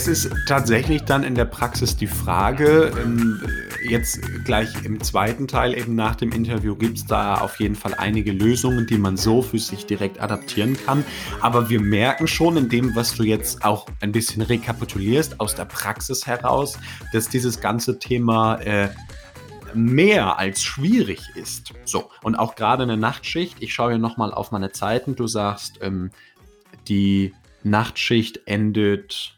es ist tatsächlich dann in der Praxis die Frage, ähm, jetzt gleich im zweiten Teil eben nach dem Interview gibt es da auf jeden Fall einige Lösungen, die man so für sich direkt adaptieren kann. Aber wir merken schon in dem, was du jetzt auch ein bisschen rekapitulierst aus der Praxis heraus, dass dieses ganze Thema äh, mehr als schwierig ist. So, und auch gerade eine Nachtschicht, ich schaue hier nochmal auf meine Zeiten, du sagst, ähm, die Nachtschicht endet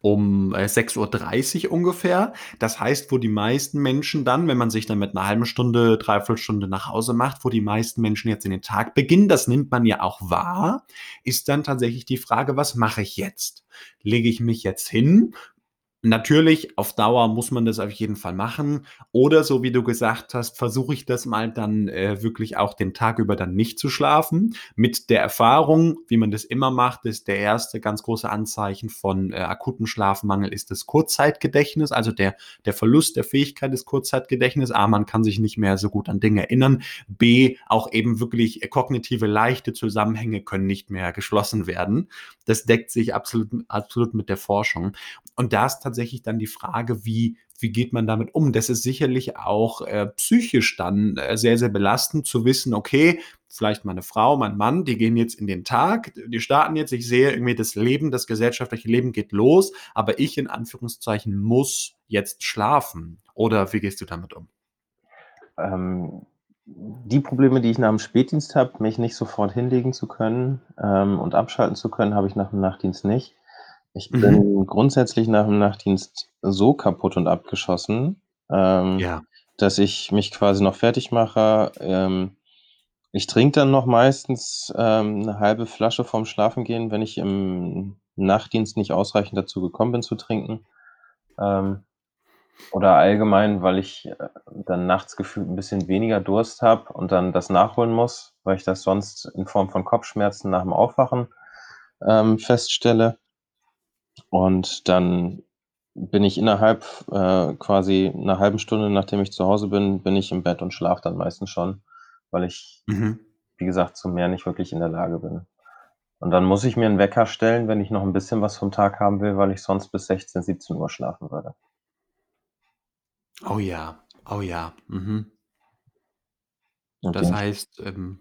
um 6.30 äh, Uhr ungefähr. Das heißt, wo die meisten Menschen dann, wenn man sich dann mit einer halben Stunde, dreiviertel Stunde nach Hause macht, wo die meisten Menschen jetzt in den Tag beginnen, das nimmt man ja auch wahr, ist dann tatsächlich die Frage, was mache ich jetzt? Lege ich mich jetzt hin Natürlich, auf Dauer muss man das auf jeden Fall machen. Oder so wie du gesagt hast, versuche ich das mal dann äh, wirklich auch den Tag über dann nicht zu schlafen. Mit der Erfahrung, wie man das immer macht, ist der erste ganz große Anzeichen von äh, akutem Schlafmangel ist das Kurzzeitgedächtnis, also der, der Verlust der Fähigkeit des Kurzzeitgedächtnisses. A, man kann sich nicht mehr so gut an Dinge erinnern. B, auch eben wirklich kognitive leichte Zusammenhänge können nicht mehr geschlossen werden. Das deckt sich absolut, absolut mit der Forschung. Und da ist tatsächlich dann die Frage, wie, wie geht man damit um? Das ist sicherlich auch äh, psychisch dann äh, sehr, sehr belastend zu wissen, okay, vielleicht meine Frau, mein Mann, die gehen jetzt in den Tag, die starten jetzt, ich sehe irgendwie das Leben, das gesellschaftliche Leben geht los, aber ich in Anführungszeichen muss jetzt schlafen. Oder wie gehst du damit um? Ähm, die Probleme, die ich nach dem Spätdienst habe, mich nicht sofort hinlegen zu können ähm, und abschalten zu können, habe ich nach dem Nachtdienst nicht. Ich mhm. bin grundsätzlich nach dem Nachtdienst so kaputt und abgeschossen, ähm, ja. dass ich mich quasi noch fertig mache. Ähm, ich trinke dann noch meistens ähm, eine halbe Flasche vorm Schlafengehen, wenn ich im Nachtdienst nicht ausreichend dazu gekommen bin zu trinken. Ähm, oder allgemein, weil ich äh, dann nachts gefühlt ein bisschen weniger Durst habe und dann das nachholen muss, weil ich das sonst in Form von Kopfschmerzen nach dem Aufwachen ähm, feststelle. Und dann bin ich innerhalb äh, quasi einer halben Stunde, nachdem ich zu Hause bin, bin ich im Bett und schlafe dann meistens schon, weil ich, mhm. wie gesagt, zum mehr nicht wirklich in der Lage bin. Und dann muss ich mir einen Wecker stellen, wenn ich noch ein bisschen was vom Tag haben will, weil ich sonst bis 16, 17 Uhr schlafen würde. Oh ja, oh ja. Mhm. Das heißt, ähm,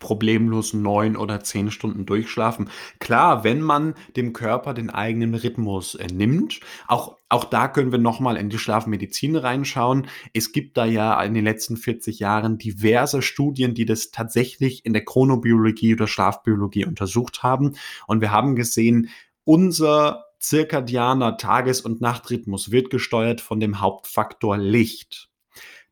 problemlos neun oder zehn Stunden durchschlafen. Klar, wenn man dem Körper den eigenen Rhythmus äh, nimmt, auch, auch da können wir nochmal in die Schlafmedizin reinschauen. Es gibt da ja in den letzten 40 Jahren diverse Studien, die das tatsächlich in der Chronobiologie oder Schlafbiologie untersucht haben. Und wir haben gesehen, unser zirkadianer Tages- und Nachtrhythmus wird gesteuert von dem Hauptfaktor Licht.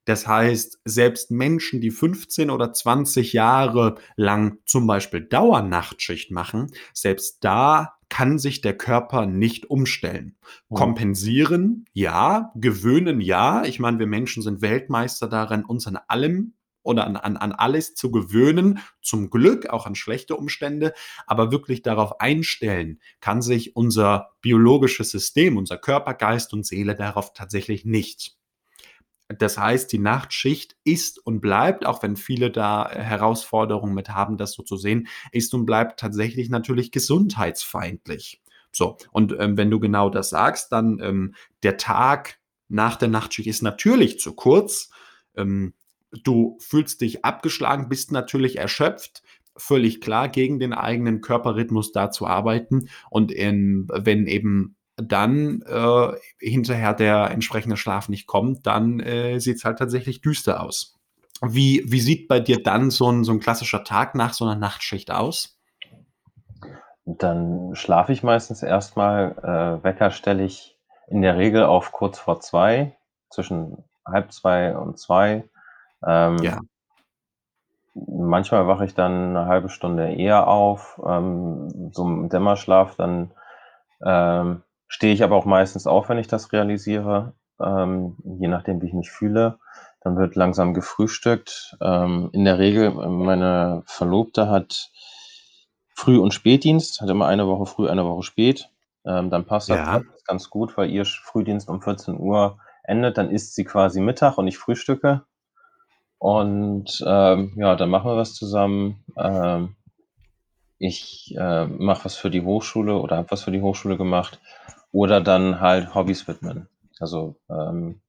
Das heißt, selbst Menschen, die 15 oder 20 Jahre lang zum Beispiel Dauernachtschicht machen, selbst da kann sich der Körper nicht umstellen. Oh. Kompensieren, ja. Gewöhnen, ja. Ich meine, wir Menschen sind Weltmeister darin, uns an allem oder an, an, an alles zu gewöhnen, zum Glück auch an schlechte Umstände, aber wirklich darauf einstellen, kann sich unser biologisches System, unser Körper, Geist und Seele darauf tatsächlich nicht. Das heißt, die Nachtschicht ist und bleibt, auch wenn viele da äh, Herausforderungen mit haben, das so zu sehen, ist und bleibt tatsächlich natürlich gesundheitsfeindlich. So, und ähm, wenn du genau das sagst, dann ähm, der Tag nach der Nachtschicht ist natürlich zu kurz. Ähm, du fühlst dich abgeschlagen, bist natürlich erschöpft. Völlig klar, gegen den eigenen Körperrhythmus da zu arbeiten. Und in, wenn eben dann äh, hinterher der entsprechende Schlaf nicht kommt, dann äh, sieht es halt tatsächlich düster aus. Wie, wie sieht bei dir dann so ein, so ein klassischer Tag nach so einer Nachtschicht aus? Dann schlafe ich meistens erstmal. Äh, Wecker stelle ich in der Regel auf kurz vor zwei, zwischen halb zwei und zwei. Ähm, ja. Manchmal wache ich dann eine halbe Stunde eher auf, ähm, so im Dämmerschlaf, dann ähm, stehe ich aber auch meistens auf, wenn ich das realisiere, ähm, je nachdem, wie ich mich fühle. Dann wird langsam gefrühstückt. Ähm, in der Regel, meine Verlobte hat Früh- und Spätdienst, hat immer eine Woche früh, eine Woche spät. Ähm, dann passt ja. das ganz gut, weil ihr Frühdienst um 14 Uhr endet. Dann isst sie quasi Mittag und ich frühstücke. Und ähm, ja, dann machen wir was zusammen. Ähm, ich äh, mache was für die Hochschule oder habe was für die Hochschule gemacht. Oder dann halt Hobbys widmen. Also, ähm,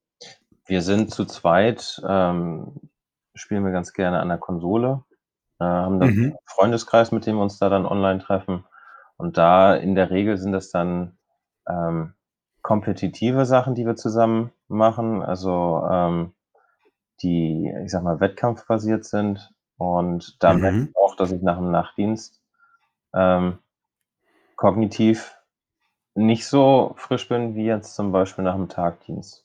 wir sind zu zweit, ähm, spielen wir ganz gerne an der Konsole, äh, haben dann Mhm. Freundeskreis, mit dem wir uns da dann online treffen. Und da in der Regel sind das dann, ähm, kompetitive Sachen, die wir zusammen machen, also, ähm, die, ich sage mal, wettkampfbasiert sind. Und da merke Mhm. ich auch, dass ich nach 'm Nachtdienst, ähm, kognitiv nicht so frisch bin wie jetzt zum Beispiel nach 'm Tagdienst.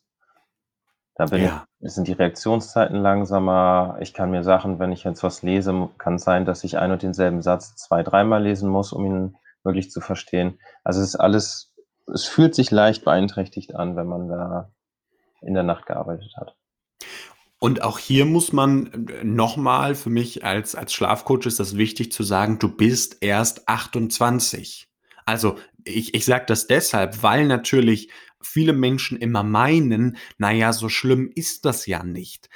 Da bin ich Ja. sind die Reaktionszeiten langsamer. Ich kann mir Sachen wenn ich jetzt was lese m kann's sein, dass ich ein und denselben Satz zwei dreimal lesen muss, um ihn wirklich zu verstehen. Also, es ist alles es fühlt sich leicht beeinträchtigt an, wenn man da in der Nacht gearbeitet hat. Und auch hier muss man äh, noch mal für mich als als Schlafcoach ist das wichtig zu sagen: „Du bist erst 28.“ Also, ich ich sage das deshalb, weil natürlich viele Menschen immer meinen: „Na ja, so schlimm ist das ja nicht.“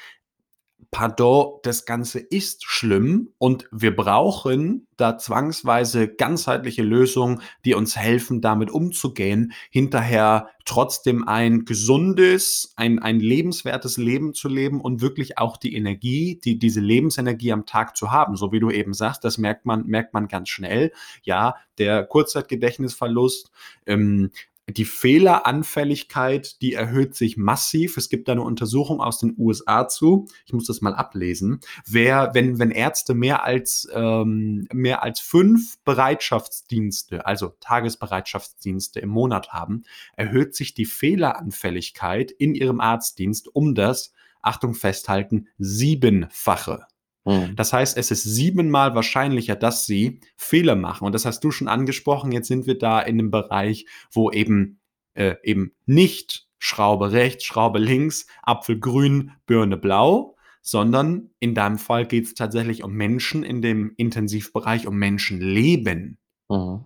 Pardon, das Ganze ist schlimm und wir brauchen da zwangsweise ganzheitliche Lösungen, die uns helfen, damit umzugehen, hinterher trotzdem ein gesundes, ein ein lebenswertes Leben zu leben und wirklich auch die Energie, die diese Lebensenergie am Tag zu haben. So wie du eben sagst, das merkt man merkt man ganz schnell. Ja, der Kurzzeitgedächtnisverlust, ähm, die Fehleranfälligkeit, die erhöht sich massiv. Es gibt da 'ne Untersuchung aus den USA zu. Ich muss das mal ablesen. Wer wenn wenn Ärzte mehr als ähm, mehr als 5 Bereitschaftsdienste, also Tagesbereitschaftsdienste im Monat haben, erhöht sich die Fehleranfälligkeit in ihrem Arztdienst um das, Achtung, festhalten, Siebenfache. Mhm. Das heißt, es ist siebenmal wahrscheinlicher, dass sie Fehler machen. Und das hast du schon angesprochen. Jetzt sind wir da in 'nem Bereich, wo eben äh, eben nicht Schraube rechts, Schraube links, Apfel grün, Birne blau, sondern in deinem Fall geht's tatsächlich um Menschen in dem Intensivbereich, um Menschenleben. Mhm.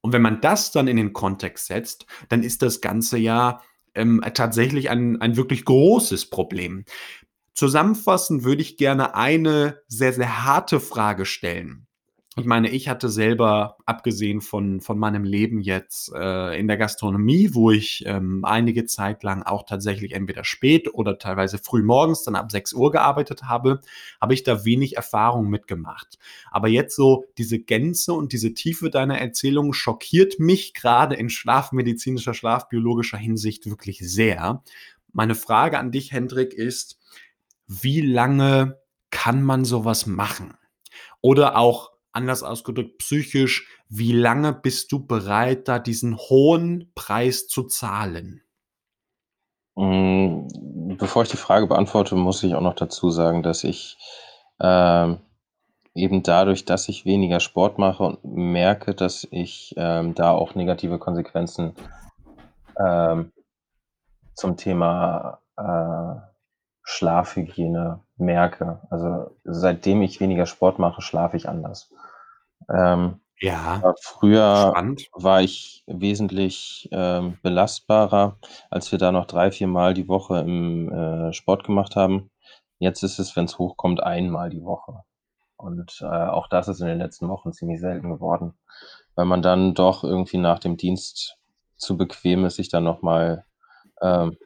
Und wenn man das dann in den Kontext setzt, dann ist das Ganze ja, ähm, tatsächlich ein ein wirklich großes Problem. Zusammenfassend würde ich gerne eine sehr, sehr harte Frage stellen. Ich meine, ich hatte selber, abgesehen von von meinem Leben jetzt, äh, in der Gastronomie, wo ich, ähm, einige Zeit lang auch tatsächlich entweder spät oder teilweise frühmorgens dann ab 6:00 gearbeitet habe, habe ich da wenig Erfahrung mitgemacht. Aber jetzt so diese Gänze und diese Tiefe deiner Erzählung schockiert mich grade in schlafmedizinischer, schlafbiologischer Hinsicht wirklich sehr. Meine Frage an dich, Hendrik, ist: Wie lange kann man so was machen? Oder auch anders ausgedrückt psychisch, wie lange bist du bereit, da diesen hohen Preis zu zahlen? Hm, bevor ich die Frage beantworte, muss ich auch noch dazu sagen, dass ich, ähm, eben dadurch, dass ich weniger Sport mache und merke, dass ich, ähm, da auch negative Konsequenzen, ähm zum Thema, äh, Schlafhygiene merke. Also, seitdem ich weniger Sport mache, schlafe ich anders. Ähm, Ja, früher spannend. war ich wesentlich, ähm, belastbarer, als wir da noch 3, viermal die Woche im, äh, Sport gemacht haben. Jetzt ist es, wenn's hochkommt, einmal die Woche. Und, äh, auch das ist in den letzten Wochen ziemlich selten geworden, weil man dann doch irgendwie nach dem Dienst zu bequem ist, sich dann noch mal, ähm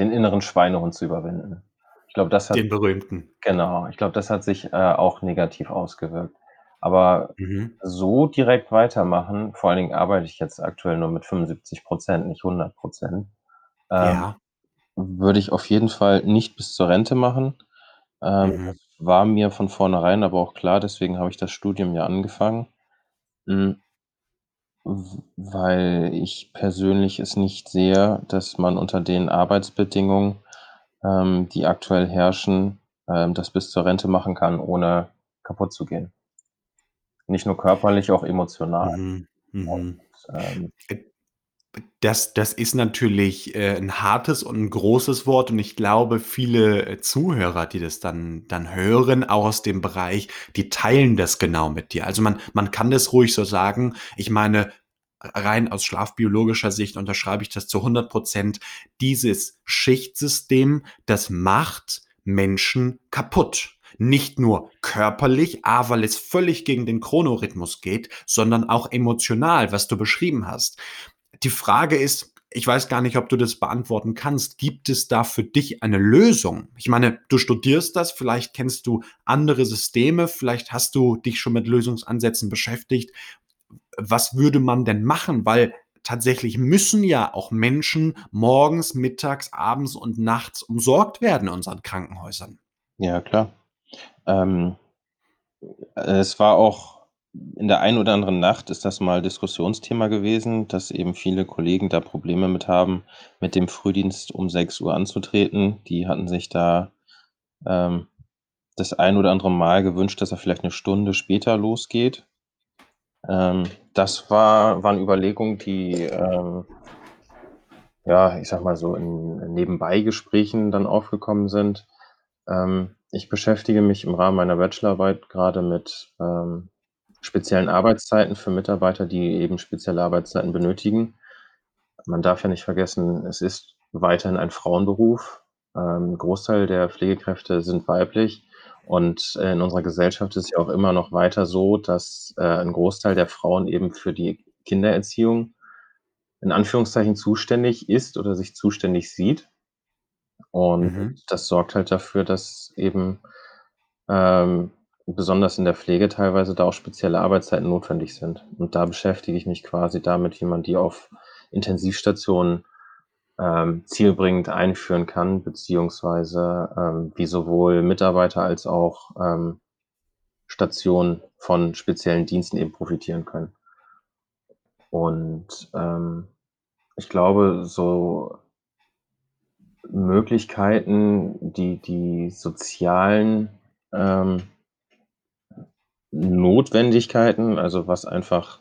den inneren Schweinehund zu überwinden. Ich glaube, das hat Den berühmten. genau, ich glaube, das hat sich, äh, auch negativ ausgewirkt. Aber Mhm. so direkt weitermachen vor allen Dingen arbeite ich jetzt aktuell nur mit 75 %, nicht 100 %, ähm, Ja. würde ich auf jeden Fall nicht bis zur Rente machen. Ähm, Mhm. war mir von vornherein aber auch klar, deswegen habe ich das Studium ja angefangen. Hm w weil ich persönlich es nicht sehe, dass man unter den Arbeitsbedingungen, ähm, die aktuell herrschen, ähm, das bis zur Rente machen kann, ohne kaputtzugehen. Nicht nur körperlich, auch emotional. Mhm, mhm. Und, ähm Äh, das das ist natürlich, äh, 'n hartes und 'n großes Wort und ich glaube, viele, äh, Zuhörer, die das dann dann hören, auch aus dem Bereich, die teilen das genau mit dir. Also, man man kann das ruhig so sagen. Ich meine, rein aus schlafbiologischer Sicht unterschreibe ich das zu 100 %. Dieses Schichtsystem, das macht Menschen kaputt. Nicht nur körperlich, A, weil es völlig gegen den Chronorhythmus geht, sondern auch emotional, was du beschrieben hast. Die Frage ist ich weiß gar nicht, ob du das beantworten kannst. Gibt es da für dich eine Lösung? Ich meine, du studierst das, vielleicht kennst du andere Systeme, vielleicht hast du dich schon mit Lösungsansätzen beschäftigt. Was würde man denn machen? Weil tatsächlich müssen ja auch Menschen morgens, mittags, abends und nachts umsorgt werden in unseren Krankenhäusern. Ja, klar. Ähm, äh, es war auch in der einen oder anderen Nacht ist das mal Diskussionsthema gewesen, dass eben viele Kollegen da Probleme mit haben, mit dem Frühdienst um 6:00 anzutreten. Die hatten sich da, ähm, das ein oder andere Mal gewünscht, dass er vielleicht 'ne Stunde später losgeht. Ähm, das war waren Überlegungen, die, ähm ja, ich sage mal so, in Nebenbeigesprächen dann aufgekommen sind. Ähm, ich beschäftige mich im Rahmen meiner Bachelorarbeit grade mit, ähm, speziellen Arbeitszeiten für Mitarbeiter, die eben spezielle Arbeitszeiten benötigen. Man darf ja nicht vergessen, es ist weiterhin ein Frauenberuf. Ähm, Großteil der Pflegekräfte sind weiblich und, äh, in unserer Gesellschaft ist es ja auch immer noch weiter so, dass, äh, 'n Großteil der Frauen eben für die Kindererziehung in Anführungszeichen zuständig ist oder sich zuständig sieht. Und Mhm. das sorgt halt dafür, dass eben, ähm, besonders in der Pflege teilweise da auch spezielle Arbeitszeiten notwendig sind. Und da beschäftige ich mich quasi damit, wie man die auf Intensivstationen, ähm, zielbringend einführen kann, beziehungsweise, ähm, wie sowohl Mitarbeiter als auch, ähm, Stationen von speziellen Diensten eben profitieren können. Und, ähm, ich glaube, so Möglichkeiten, die die sozialen, ähm Notwendigkeiten, also was einfach,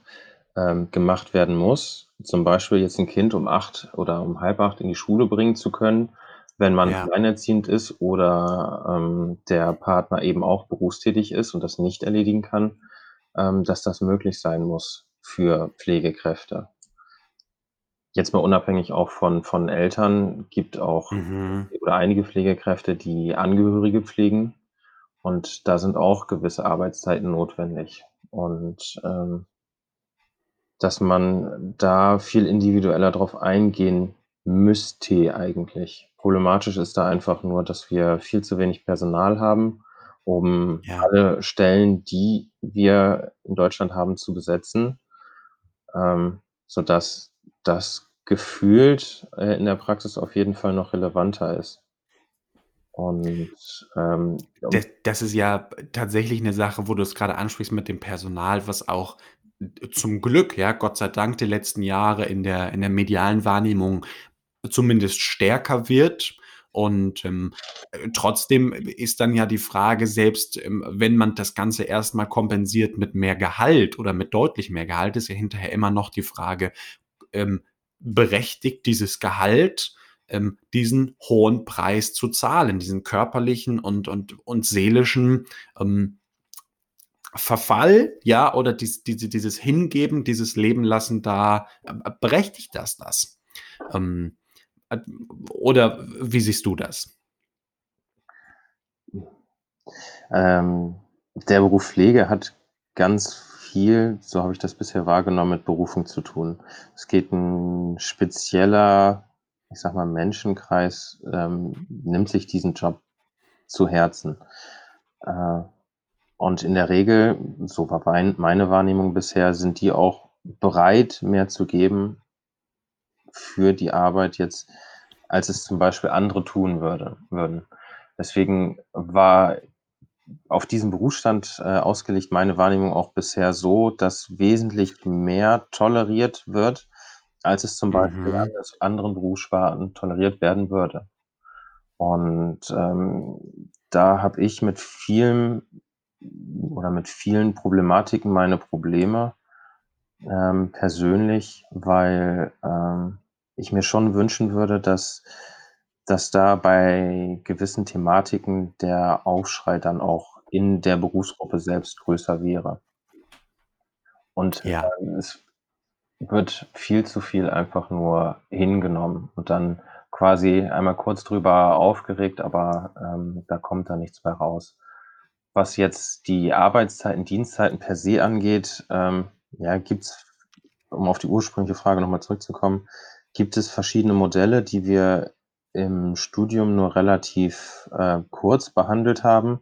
ähm, gemacht werden muss, zum Beispiel jetzt 'n Kind um 8 oder um 7:30 in die Schule bringen zu können, wenn man Ja. alleinerziehend ist oder, ähm, der Partner eben auch berufstätig ist und das nicht erledigen kann, ähm, dass das möglich sein muss für Pflegekräfte. Jetzt mal unabhängig auch von von Eltern, gibt auch Mhm. oder einige Pflegekräfte, die Angehörige pflegen und da sind auch gewisse Arbeitszeiten notwendig und, ähm dass man da viel individueller drauf eingehen müsste eigentlich. Problematisch ist da einfach nur, dass wir viel zu wenig Personal haben, um Ja. alle Stellen, die wir in Deutschland haben, zu besetzen, ähm, sodass das gefühlt, äh, in der Praxis auf jeden Fall noch relevanter ist. Und, ähm, Da um das ist ja tatsächlich 'ne Sache, wo du's grade ansprichst mit dem Personal, was auch zum Glück, ja, Gott sei Dank die letzten Jahre in der in der medialen Wahrnehmung zumindest stärker wird. Und, ähm, äh, trotzdem ist dann ja die Frage, selbst, ähm, wenn man das Ganze erst mal kompensiert mit mehr Gehalt oder mit deutlich mehr Gehalt, ist ja hinterher immer noch die Frage, ähm, berechtigt dieses Gehalt, ähm, diesen hohen Preis zu zahlen, diesen körperlichen und und und seelischen, ähm, Verfall, ja, oder dies diese dieses Hingeben, dieses Leben lassen da äh, berechtigt das das? Ähm, äh, oder wie siehst du das? Ähm, der Beruf Pflege hat ganz viel, so habe ich das bisher wahrgenommen, mit Berufung zu tun. Es geht 'n spezieller, ich sage mal, Menschenkreis, ähm, nimmt sich diesen Job zu Herzen. Äh, und in der Regel, so war mein meine Wahrnehmung bisher, sind die auch bereit, mehr zu geben für die Arbeit jetzt, als es zum Beispiel andere tun würde würden. Deswegen war auf diesen Berufsstand, äh, ausgelegt meine Wahrnehmung auch bisher so, dass wesentlich mehr toleriert wird, als es zum Beispiel Mhm. an anderen Berufssparten toleriert werden würde. Und, ähm, da habe ich mit vielen oder mit vielen Problematiken meine Probleme, ähm, persönlich, weil, ähm, ich mir schon wünschen würde, dass dass da bei gewissen Thematiken der Aufschrei dann auch in der Berufsgruppe selbst größer wäre. Und, Ja. ähm, es wird viel zu viel einfach nur hingenommen und dann quasi einmal kurz drüber aufgeregt, aber, ähm, da kommt dann nichts bei raus. Was jetzt die Arbeitszeiten, Dienstzeiten per se angeht, ähm, ja, gibt's um auf die ursprüngliche Frage noch mal zurückzukommen, gibt es verschiedene Modelle, die wir im Studium nur relativ, äh, kurz behandelt haben,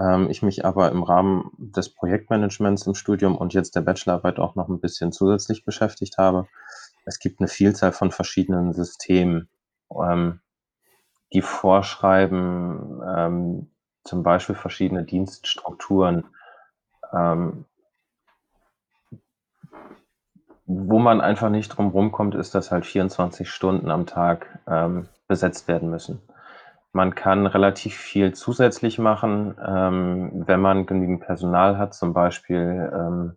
ähm, ich mich aber im Rahmen des Projektmanagements im Studium und jetzt der Bachelorarbeit auch noch 'n bisschen zusätzlich beschäftigt habe. Es gibt 'ne Vielzahl von verschiedenen Systemen, ähm, die vorschreiben, ähm, zum Beispiel verschiedene Dienststrukturen, ähm wo man einfach nicht drum rumkommt, ist, dass halt 24 Stunden am Tag, ähm, besetzt werden müssen. Man kann relativ viel zusätzlich machen, ähm, wenn man genügend Personal hat, zum Beispiel, ähm,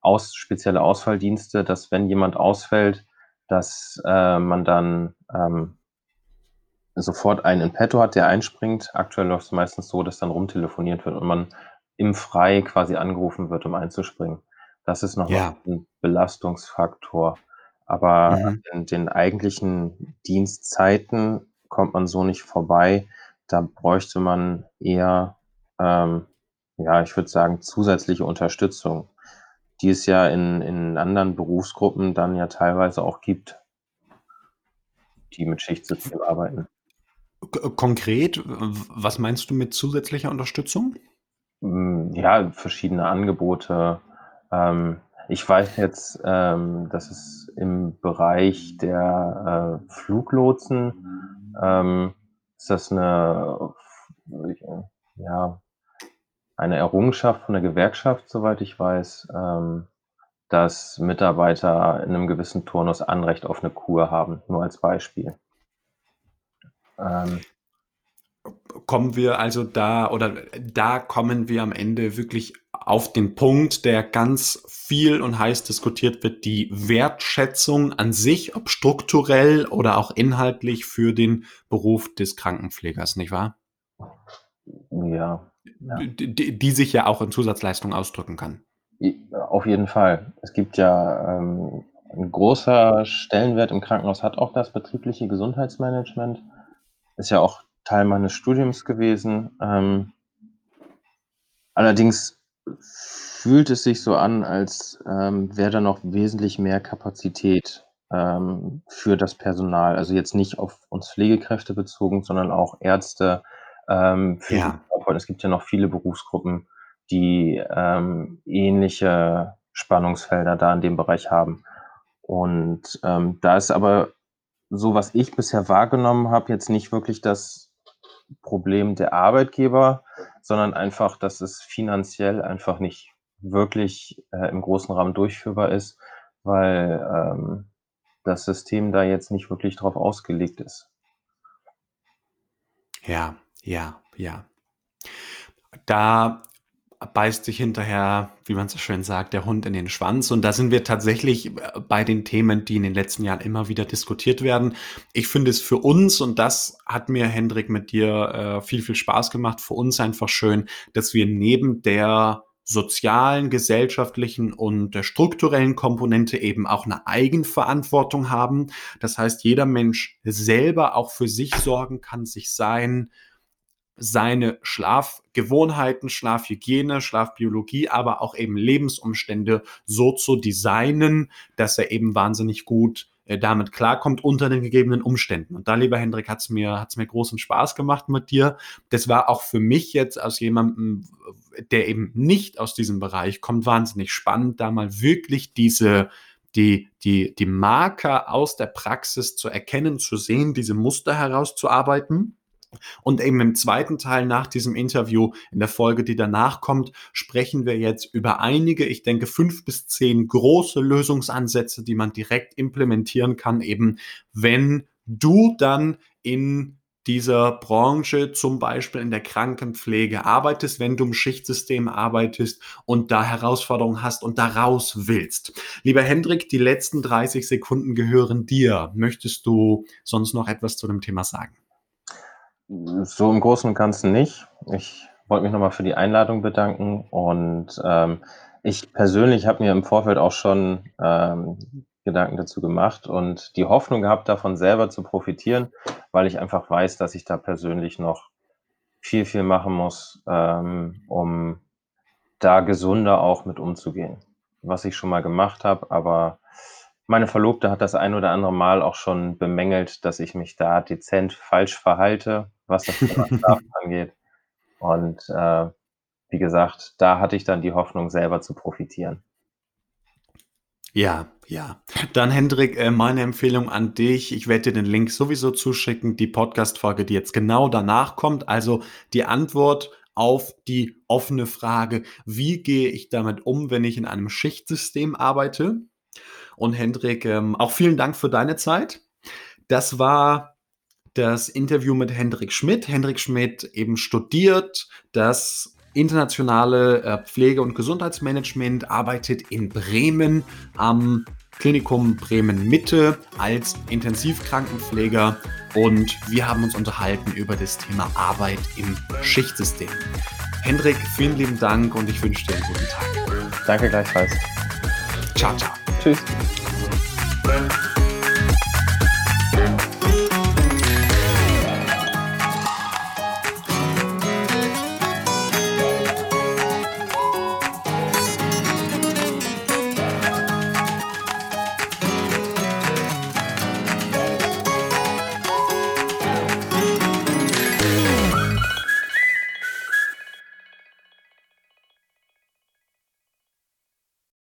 aus spezielle Ausfalldienste, dass wenn jemand ausfällt, dass, äh, man dann, ähm sofort einen in petto hat, der einspringt. Aktuell läuft's meistens so, dass dann rumtelefoniert wird und man im Frei quasi angerufen wird, um einzuspringen. Das ist noch Ja. 'n Belastungsfaktor, aber Mhm. an den eigentlichen Dienstzeiten kommt man so nicht vorbei. Da bräuchte man eher, ähm, ja, ich würde sagen, zusätzliche Unterstützung, die es ja in in anderen Berufsgruppen dann ja teilweise auch gibt die mit Schichtsystem arbeiten. Konkret, was meinst du mit zusätzlicher Unterstützung? Hm, ja, verschiedene Angebote. Ähm, ich weiß jetzt, ähm, dass es im Bereich der, äh, Fluglotsen, ähm, ist das 'ne f ja, eine Errungenschaft von der Gewerkschaft, soweit ich weiß, ähm, dass Mitarbeiter in 'nem gewissen Turnus Anrecht auf 'ne Kur haben, nur als Beispiel. Ähm Kommen wir also da oder da kommen wir am Ende wirklich auf den Punkt, der ganz viel und heiß diskutiert wird, die Wertschätzung an sich, ob strukturell oder auch inhaltlich für den Beruf des Krankenpflegers, nicht wahr? Ja, ja. D d d die sich ja auch in Zusatzleistungen ausdrücken kann. Auf jeden Fall. Es gibt ja, ähm 'n großer Stellenwert im Krankenhaus hat auch das betriebliche Gesundheitsmanagement. Ist ja auch Teil meines Studiums gewesen. Ähm allerdings fühlt es sich so an, als, ähm, wäre da noch wesentlich mehr Kapazität, ähm, für das Personal. Also, jetzt nicht auf uns Pflegekräfte bezogen, sondern auch Ärzte, ähm, Ja. Es gibt ja noch viele Berufsgruppen, die, ähm, ähnliche Spannungsfelder da in dem Bereich haben. Und, ähm, da ist aber so, was ich bisher wahrgenommen habe, jetzt nicht wirklich das Problem der Arbeitgeber, sondern einfach, dass es finanziell einfach nicht wirklich, äh, im großen Rahmen durchführbar ist, weil, ähm, das System da jetzt nicht wirklich drauf ausgelegt ist. Ja, ja, ja. Da beißt sich hinterher, wie man so schön sagt, der Hund in den Schwanz. Und da sind wir tatsächlich, äh, bei den Themen, die in den letzten Jahren immer wieder diskutiert werden. Ich finde es für uns, und das hat mir, Hendrik, mit dir, äh, viel, viel Spaß gemacht, für uns einfach schön, dass wir neben der sozialen, gesellschaftlichen und der strukturellen Komponente eben auch 'ne Eigenverantwortung haben. Das heißt, jeder Mensch selber auch für sich sorgen kann, sich sein seine Schlafgewohnheiten, Schlafhygiene, Schlafbiologie, aber auch eben Lebensumstände so zu designen, dass er eben wahnsinnig gut, äh, damit klarkommt unter den gegebenen Umständen. Und da, lieber Hendrik, hat's mir hat's mir großen Spaß gemacht mit dir. Das war auch für mich jetzt aus jemandem, der eben nicht aus diesem Bereich kommt, wahnsinnig spannend, da mal wirklich diese die die die Marker aus der Praxis zu erkennen, zu sehen, diese Muster herauszuarbeiten. Und eben im 2. Teil nach diesem Interview, in der Folge, die danach kommt, sprechen wir jetzt über einige, ich denke, 5 bis 10 große Lösungsansätze, die man direkt implementieren kann, eben wenn du dann in dieser Branche, zum Beispiel in der Krankenpflege arbeitest, wenn du im Schichtsystem arbeitest und da Herausforderungen hast und da raus willst. Lieber Hendrik, die letzten 30 Sekunden gehören dir. Möchtest du sonst noch etwas zu dem Thema sagen? So im Großen und Ganzen nicht. Ich wollte mich noch mal für die Einladung bedanken und, ähm, ich persönlich habe mir im Vorfeld auch schon, ähm, Gedanken dazu gemacht und die Hoffnung gehabt, davon selber zu profitieren, weil ich einfach weiß, dass ich da persönlich noch viel, viel machen muss, ähm, um da gesunder auch mit umzugehen. was ich schon mal gemacht habe, aber meine Verlobte hat das ein oder andere Mal auch schon bemängelt, dass ich mich da dezent falsch verhalte, was das Schlafen angeht. Und, äh, wie gesagt, da hatte ich dann die Hoffnung, selber zu profitieren. Ja, ja. Dann Hendrik, äh, meine Empfehlung an dich. Ich werde dir den Link sowieso zuschicken, die Podcast-Folge, die jetzt genau danach kommt. Also die Antwort auf die offene Frage, wie gehe ich damit um, wenn ich in einem Schichtsystem arbeite? Und Hendrik, ähm, auch vielen Dank für deine Zeit. Das war das Interview mit Hendrik Schmidt. Hendrik Schmidt eben studiert das internationale äh, Pflege- und Gesundheitsmanagement, arbeitet in Bremen am Klinikum Bremen Mitte als Intensivkrankenpfleger und wir haben uns unterhalten über das Thema Arbeit im Schichtsystem. Hendrik, vielen lieben Dank und ich wünsche dir einen guten Tag. Danke gleichfalls. Ciao, ciao. Tschüss.